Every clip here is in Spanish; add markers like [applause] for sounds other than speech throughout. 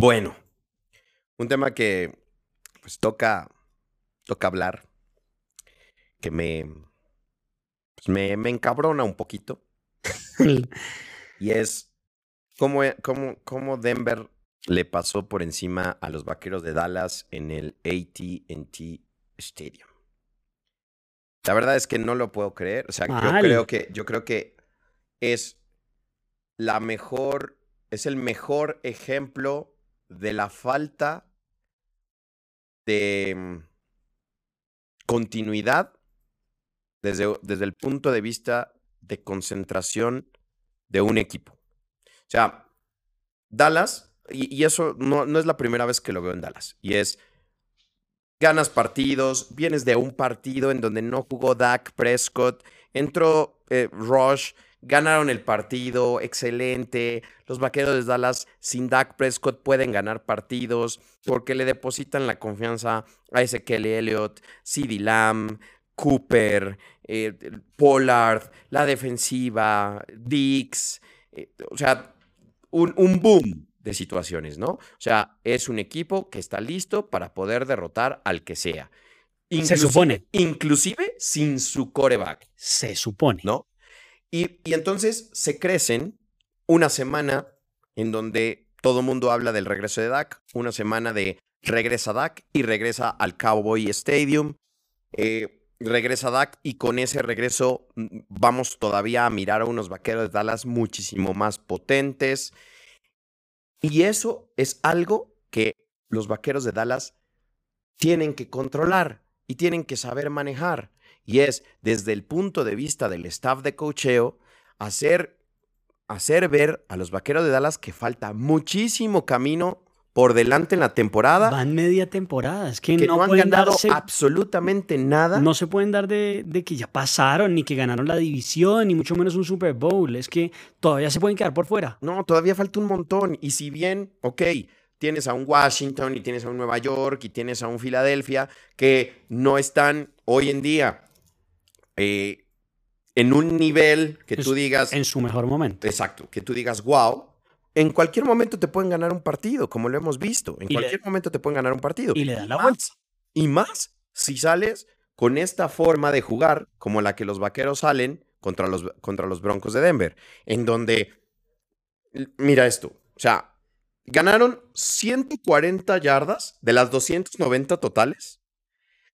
Bueno, un tema que pues toca, toca hablar, que me, pues, me, me encabrona un poquito. y es cómo, cómo, cómo Denver le pasó por encima a los vaqueros de Dallas en el ATT Stadium. La verdad es que no lo puedo creer. O sea, yo creo que, yo creo que es la mejor, es el mejor ejemplo de la falta de mm, continuidad desde, desde el punto de vista de concentración de un equipo. O sea, Dallas, y, y eso no, no es la primera vez que lo veo en Dallas, y es, ganas partidos, vienes de un partido en donde no jugó Dak Prescott, entró eh, Rush, ganaron el partido, excelente, los vaqueros de Dallas sin Dak Prescott pueden ganar partidos porque le depositan la confianza a Ezekiel Elliott, CeeDee Lamb, Cooper, eh, Pollard, la defensiva, Dix, eh, o sea, un, un boom de situaciones, ¿no? O sea, es un equipo que está listo para poder derrotar al que sea. Se supone. Inclusive sin su coreback, Se supone. ¿no? Y, entonces se crecen una semana en donde todo el mundo habla del regreso de Dak, una semana de regresa Dak y regresa al Cowboy Stadium. Eh, regresa Dak y con ese regreso mm, vamos todavía a mirar a unos vaqueros de Dallas muchísimo más potentes. Y eso es algo que los vaqueros de Dallas tienen que controlar y tienen que saber manejar. Y es desde el punto de vista del staff de cocheo, hacer, hacer ver a los vaqueros de Dallas que falta muchísimo camino por delante en la temporada, Van media temporada. Es que, que no, no, han pueden ganado darse- absolutamente nada. no se pueden dar de, de que ya pasaron, ni que ganaron la división, ni mucho menos un Super Bowl. Es que todavía se pueden quedar por fuera. No, todavía falta un montón. Y si bien, ok, tienes a un Washington y tienes a un Nueva York y tienes a un Filadelfia que no están hoy en día eh, en un nivel que tú digas, En su mejor momento. exacto, que tú digas, wow, en cualquier momento te pueden ganar un partido, como lo hemos visto. En Y le- cualquier momento te pueden ganar un partido. Y le dan la vuelta. Y más si sales con esta forma de jugar como la que los vaqueros salen contra los, contra los Broncos de Denver, en donde, mira esto, o sea, ganaron 140 yardas de las 290 totales,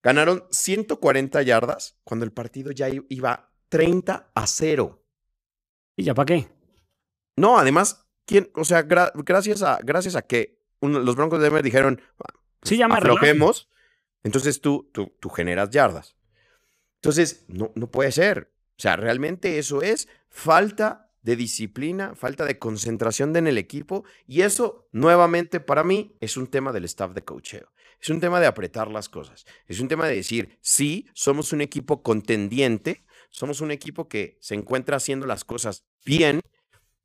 ganaron 140 yardas cuando el partido ya iba 30 a 0. ¿Y ya para qué? No, además, ¿quién? O sea, gra- gracias, a, gracias a que uno- los Broncos de Denver dijeron, Sí, ya me aflojemos, entonces tú, tú, tú generas yardas. Entonces, no, no puede ser. O sea, realmente eso es falta de disciplina, falta de concentración en el equipo. Y eso, nuevamente, para mí, es un tema del staff de coacheo. Es un tema de apretar las cosas. Es un tema de decir, sí, somos un equipo contendiente, somos un equipo que se encuentra haciendo las cosas bien,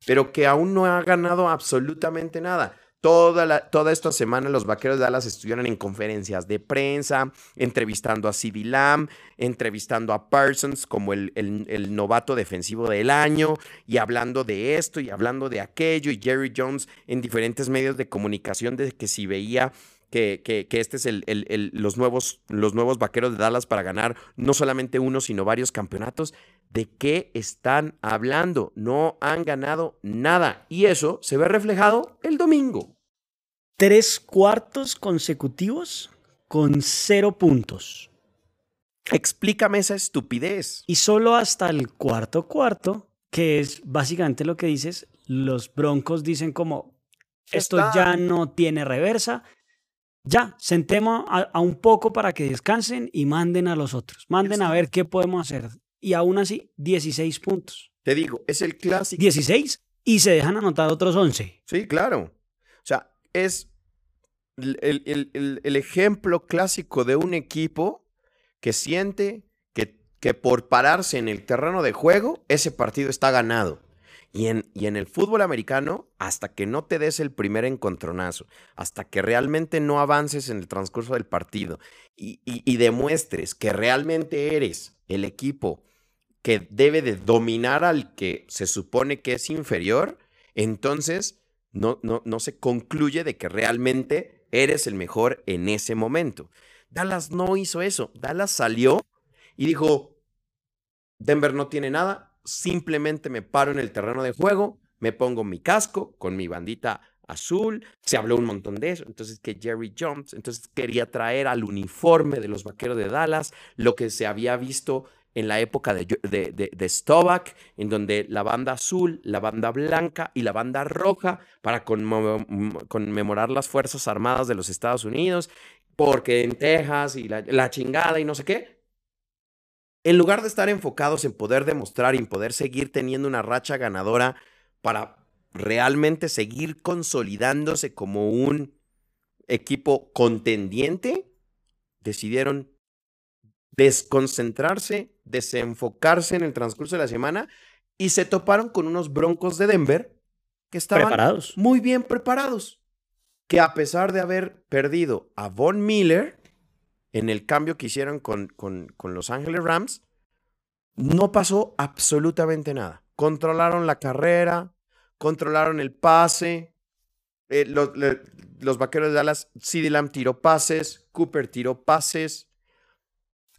pero que aún no ha ganado absolutamente nada. Toda, toda esta semana los vaqueros de Dallas estuvieron en conferencias de prensa, entrevistando a CeeDee Lamb, entrevistando a Parsons como el, el- el novato defensivo del año, y hablando de esto y hablando de aquello, y Jerry Jones en diferentes medios de comunicación de que si veía que, que, que este es el, el- el- los, nuevos, los nuevos vaqueros de Dallas para ganar no solamente uno, sino varios campeonatos. ¿De qué están hablando? No han ganado nada. Y eso se ve reflejado el domingo. Tres cuartos consecutivos con cero puntos. Explícame esa estupidez. Y solo hasta el cuarto cuarto, que es básicamente lo que dices, los Broncos dicen como, esto ya no tiene reversa. Ya, sentemos a, a un poco para que descansen y manden a los otros. Manden a ver qué podemos hacer. Y aún así, 16 puntos. Te digo, es el clásico. 16 y se dejan anotar otros 11. Sí, claro. O sea, es el, el- el- el- el ejemplo clásico de un equipo que siente que, que por pararse en el terreno de juego, ese partido está ganado. Y en, y en el fútbol americano, hasta que no te des el primer encontronazo, hasta que realmente no avances en el transcurso del partido y, y- demuestres que realmente eres el equipo que debe de dominar al que se supone que es inferior, entonces no, no, no se concluye de que realmente eres el mejor en ese momento. Dallas no hizo eso. Dallas salió y dijo, Denver no tiene nada, simplemente me paro en el terreno de juego, me pongo mi casco con mi bandita azul, se habló un montón de eso, entonces que Jerry Jones, entonces quería traer al uniforme de los Vaqueros de Dallas, lo que se había visto en la época de, de, de, Stovak, en donde la banda azul, la banda blanca y la banda roja para conmemorar las Fuerzas Armadas de los Estados Unidos, porque en Texas y la, la chingada y no sé qué. En lugar de estar enfocados en poder demostrar y en poder seguir teniendo una racha ganadora para realmente seguir consolidándose como un equipo contendiente, decidieron desconcentrarse, desenfocarse en el transcurso de la semana y se toparon con unos Broncos de Denver que estaban preparados. muy bien preparados, que a pesar de haber perdido a Von Miller en el cambio que hicieron con, con, Los Ángeles Rams, no pasó absolutamente nada. Controlaron la carrera, controlaron el pase. Eh, los, vaqueros de Dallas, CD Lamb tiró pases, Cooper tiró pases.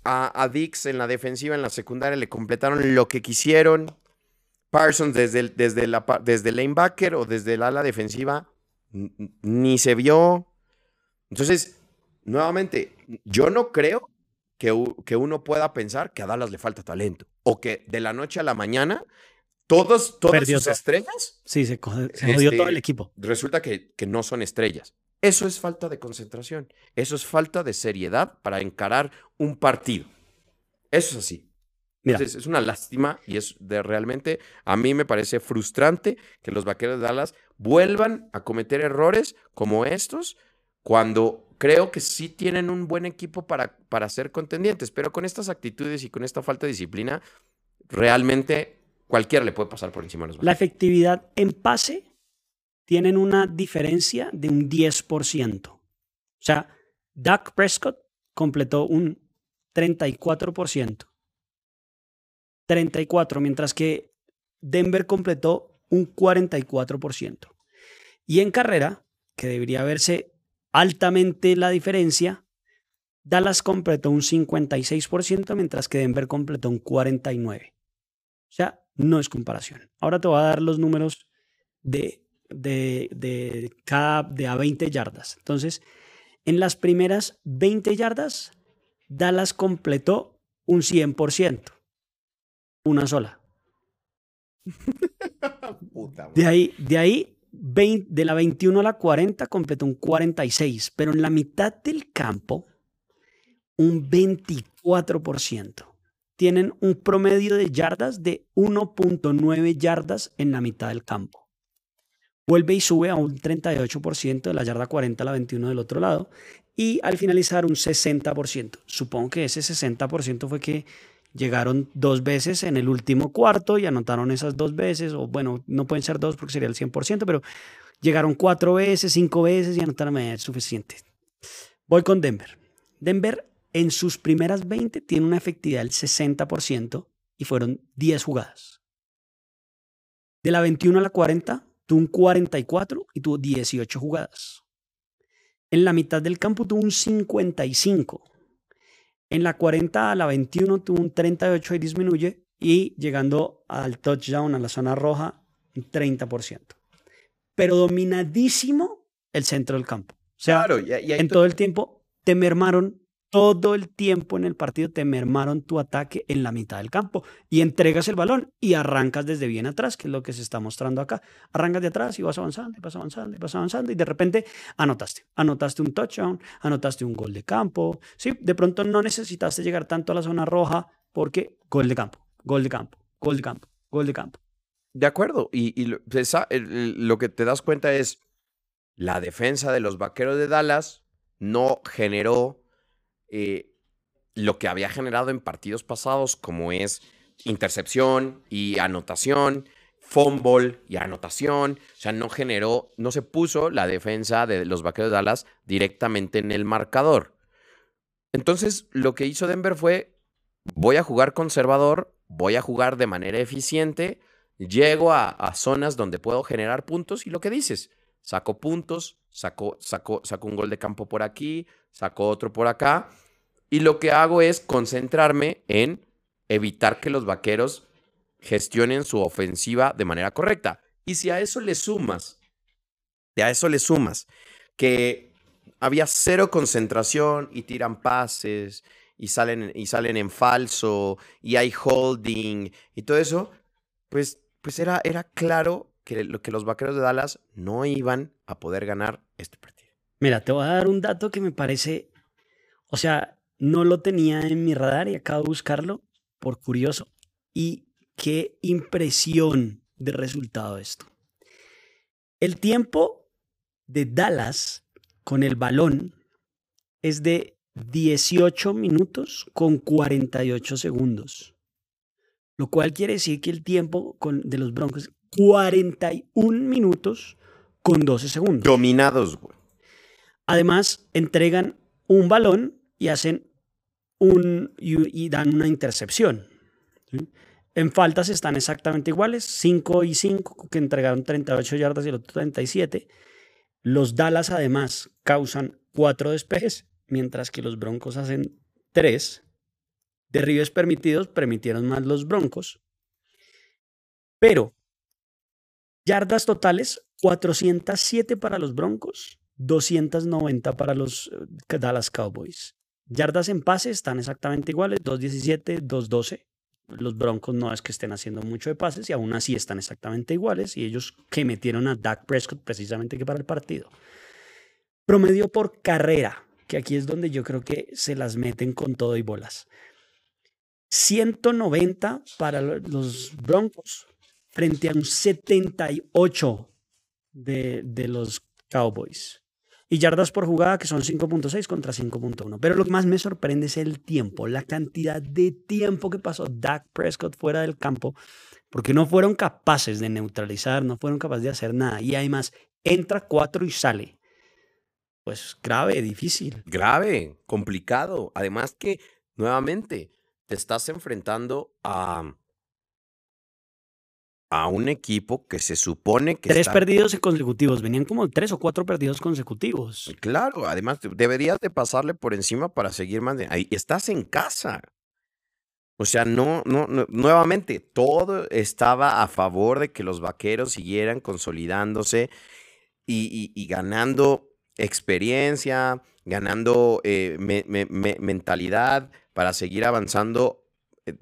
A, Dix en la defensiva, en la secundaria, le completaron lo que quisieron. Parsons desde el, desde la, desde lanebacker o desde el ala defensiva ni se vio. Entonces, nuevamente, yo no creo que, que, uno pueda pensar que a Dallas le falta talento o que de la noche a la mañana todos, todas sus estrellas. Sí, se, se jodió todo el este, equipo. Resulta que, que no son estrellas. Eso es falta de concentración. Eso es falta de seriedad para encarar un partido. Eso es así. Entonces, es una lástima y es de realmente, a mí me parece frustrante que los vaqueros de Dallas vuelvan a cometer errores como estos cuando creo que sí tienen un buen equipo para, para ser contendientes, pero con estas actitudes y con esta falta de disciplina, realmente cualquiera le puede pasar por encima de los La efectividad en pase tienen una diferencia de un 10%. O sea, Dak Prescott completó un 34%. 34, mientras que Denver completó un 44%. Y en carrera, que debería verse altamente la diferencia, Dallas completó un 56%, mientras que Denver completó un 49%. O sea, no es comparación. Ahora te voy a dar los números de, de, de cada de a 20 yardas. Entonces, en las primeras 20 yardas, Dallas completó un 100%. Una sola. [laughs] de ahí, de ahí de la 21 a la 40 completó un 46, pero en la mitad del campo, un 24% tienen un promedio de yardas de 1.9 yardas en la mitad del campo. Vuelve y sube a un 38% de la yarda 40 a la 21 del otro lado y al finalizar un 60%. Supongo que ese 60% fue que llegaron dos veces en el último cuarto y anotaron esas dos veces, o bueno, no pueden ser dos porque sería el 100%, pero llegaron cuatro veces, cinco veces y anotaron es suficiente. Voy con Denver. Denver en sus primeras 20 tiene una efectividad del 60% y fueron 10 jugadas. De la 21 a la 40 tuvo un 44 y tuvo 18 jugadas. En la mitad del campo tuvo un 55. En la 40 a la 21 tuvo un 38 y disminuye y llegando al touchdown a la zona roja un 30%. Pero dominadísimo el centro del campo. O sea, en todo el tiempo te mermaron todo el tiempo en el partido te mermaron tu ataque en la mitad del campo y entregas el balón y arrancas desde bien atrás, que es lo que se está mostrando acá. Arrancas de atrás y vas avanzando y vas avanzando y vas avanzando y de repente anotaste. Anotaste un touchdown, anotaste un gol de campo. Sí, de pronto no necesitaste llegar tanto a la zona roja porque gol de campo, gol de campo, gol de campo, gol de campo. De acuerdo. Y, lo, lo que te das cuenta es la defensa de los vaqueros de Dallas no generó eh, lo que había generado en partidos pasados, como es intercepción y anotación, fumble y anotación. O sea, no generó, no se puso la defensa de los vaqueros de Dallas directamente en el marcador. Entonces, lo que hizo Denver fue, voy a jugar conservador, voy a jugar de manera eficiente, llego a, zonas donde puedo generar puntos y lo que dices, sacó puntos, sacó, sacó, sacó un gol de campo por aquí, sacó otro por acá. Y lo que hago es concentrarme en evitar que los vaqueros gestionen su ofensiva de manera correcta. Y si a eso le sumas, a eso le sumas que había cero concentración y tiran pases y salen, y salen en falso y hay holding y todo eso, pues, pues era, era claro que, que los vaqueros de Dallas no iban a poder ganar este partido. Mira, te voy a dar un dato que me parece, o sea, no lo tenía en mi radar y acabo de buscarlo por curioso. Y qué impresión de resultado esto. El tiempo de Dallas con el balón es de 18 minutos con 48 segundos. Lo cual quiere decir que el tiempo con, de los Broncos 41 minutos con 12 segundos. Dominados, güey. Además, entregan un balón y hacen un y, dan una intercepción. En faltas están exactamente iguales, 5 y 5, que entregaron 38 yardas y el otro 37. Los Dallas además causan 4 despejes, mientras que los Broncos hacen 3. Derribes permitidos permitieron más los Broncos. Pero yardas totales, 407 para los Broncos, 290 para los eh, Dallas Cowboys. Yardas en pase están exactamente iguales, 2.17, 2.12. Los Broncos no es que estén haciendo mucho de pases y aún así están exactamente iguales y ellos que metieron a Dak Prescott precisamente que para el partido. Promedio por carrera, que aquí es donde yo creo que se las meten con todo y bolas. 190 para los Broncos frente a un 78 de, de los Cowboys y yardas por jugada que son 5.6 contra 5.1. Pero lo que más me sorprende es el tiempo, la cantidad de tiempo que pasó Dak Prescott fuera del campo, porque no fueron capaces de neutralizar, no fueron capaces de hacer nada. Y además, entra cuatro y sale. Pues grave, difícil. Grave, complicado. Además que, nuevamente, te estás enfrentando a a un equipo que se supone que... Tres perdidos consecutivos, venían como tres o cuatro perdidos consecutivos. Claro, además deberías de pasarle por encima para seguir más... Ahí estás en casa. O sea, no, no, nuevamente, todo estaba a favor de que los vaqueros siguieran consolidándose y, ganando experiencia, ganando eh, mentalidad para seguir avanzando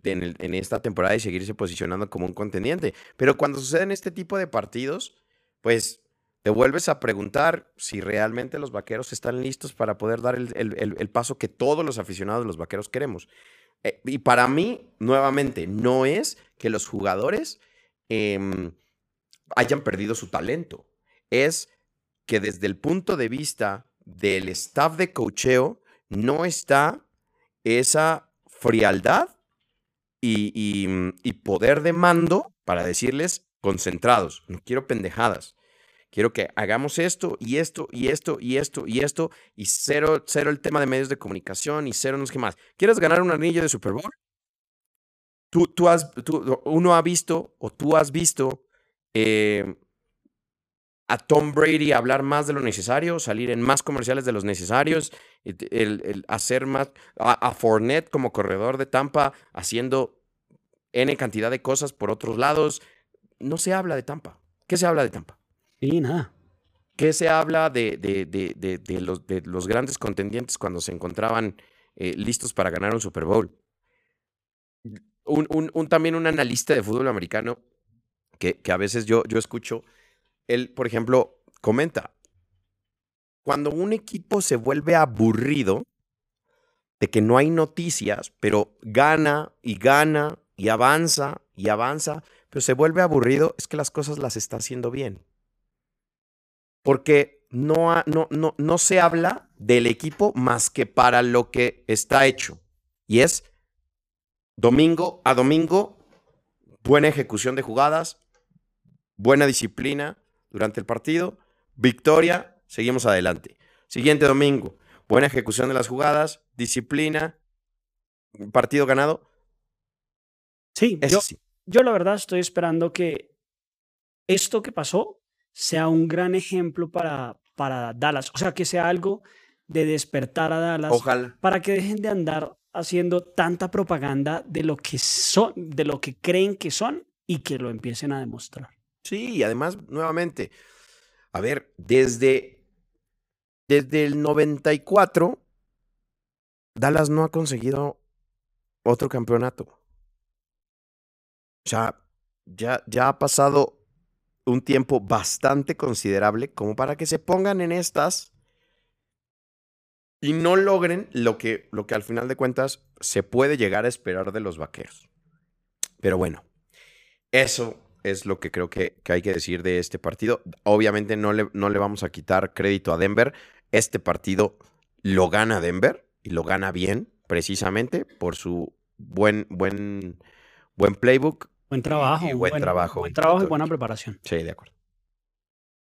eh, en, esta temporada y seguirse posicionando como un contendiente. Pero cuando suceden este tipo de partidos, pues te vuelves a preguntar si realmente los vaqueros están listos para poder dar el, paso que todos los aficionados de los vaqueros queremos. Eh, y para mí, nuevamente, no es que los jugadores em, hayan perdido su talento. Es que desde el punto de vista del staff de cocheo, no está esa frialdad Mm, y, poder de mando para decirles concentrados, no quiero pendejadas. Quiero que hagamos esto y esto y esto y esto y esto y cero, cero el tema de medios de comunicación y cero no sé qué más. ¿Quieres ganar un anillo de Super Bowl? Tú, tú has, tú, uno ha visto o tú has visto eh, a Tom Brady hablar más de lo necesario, salir en más comerciales de los necesarios, el, hacer más, a, a, Fournette como corredor de Tampa haciendo N cantidad de cosas por otros lados. No se habla de Tampa. ¿Qué se habla de Tampa? Y nada. ¿Qué se habla de, de, de, de los, los, grandes contendientes cuando se encontraban eh, listos para ganar un Super Bowl? Un, un, un, también un analista de fútbol americano que, que a veces yo, yo escucho él, por ejemplo, comenta, cuando un equipo se vuelve aburrido de que no hay noticias, pero gana y gana y avanza y avanza, pero se vuelve aburrido, es que las cosas las está haciendo bien. Porque no, no, no, no se habla del equipo más que para lo que está hecho. Y es domingo a domingo, buena ejecución de jugadas, buena disciplina, durante el partido, victoria, seguimos adelante. Siguiente domingo, buena ejecución de las jugadas, disciplina, partido ganado. Sí, yo, yo la verdad estoy esperando que esto que pasó sea un gran ejemplo para, para Dallas. O sea, que sea algo de despertar a Dallas Ojalá. para que dejen de andar haciendo tanta propaganda de lo que son, de lo que creen que son y que lo empiecen a demostrar. Sí, y además, nuevamente, a ver, desde, desde el 94, Dallas no ha conseguido otro campeonato. O sea, ya, ya ha pasado un tiempo bastante considerable como para que se pongan en estas y no logren lo que, lo que al final de cuentas se puede llegar a esperar de los vaqueros. Pero bueno, eso es lo que creo que, que hay que decir de este partido. Obviamente no le, no le vamos a quitar crédito a Denver. Este partido lo gana Denver y lo gana bien, precisamente por su buen, buen, buen playbook. Buen trabajo. Y buen trabajo, Buen trabajo y buena preparación. Sí, de acuerdo.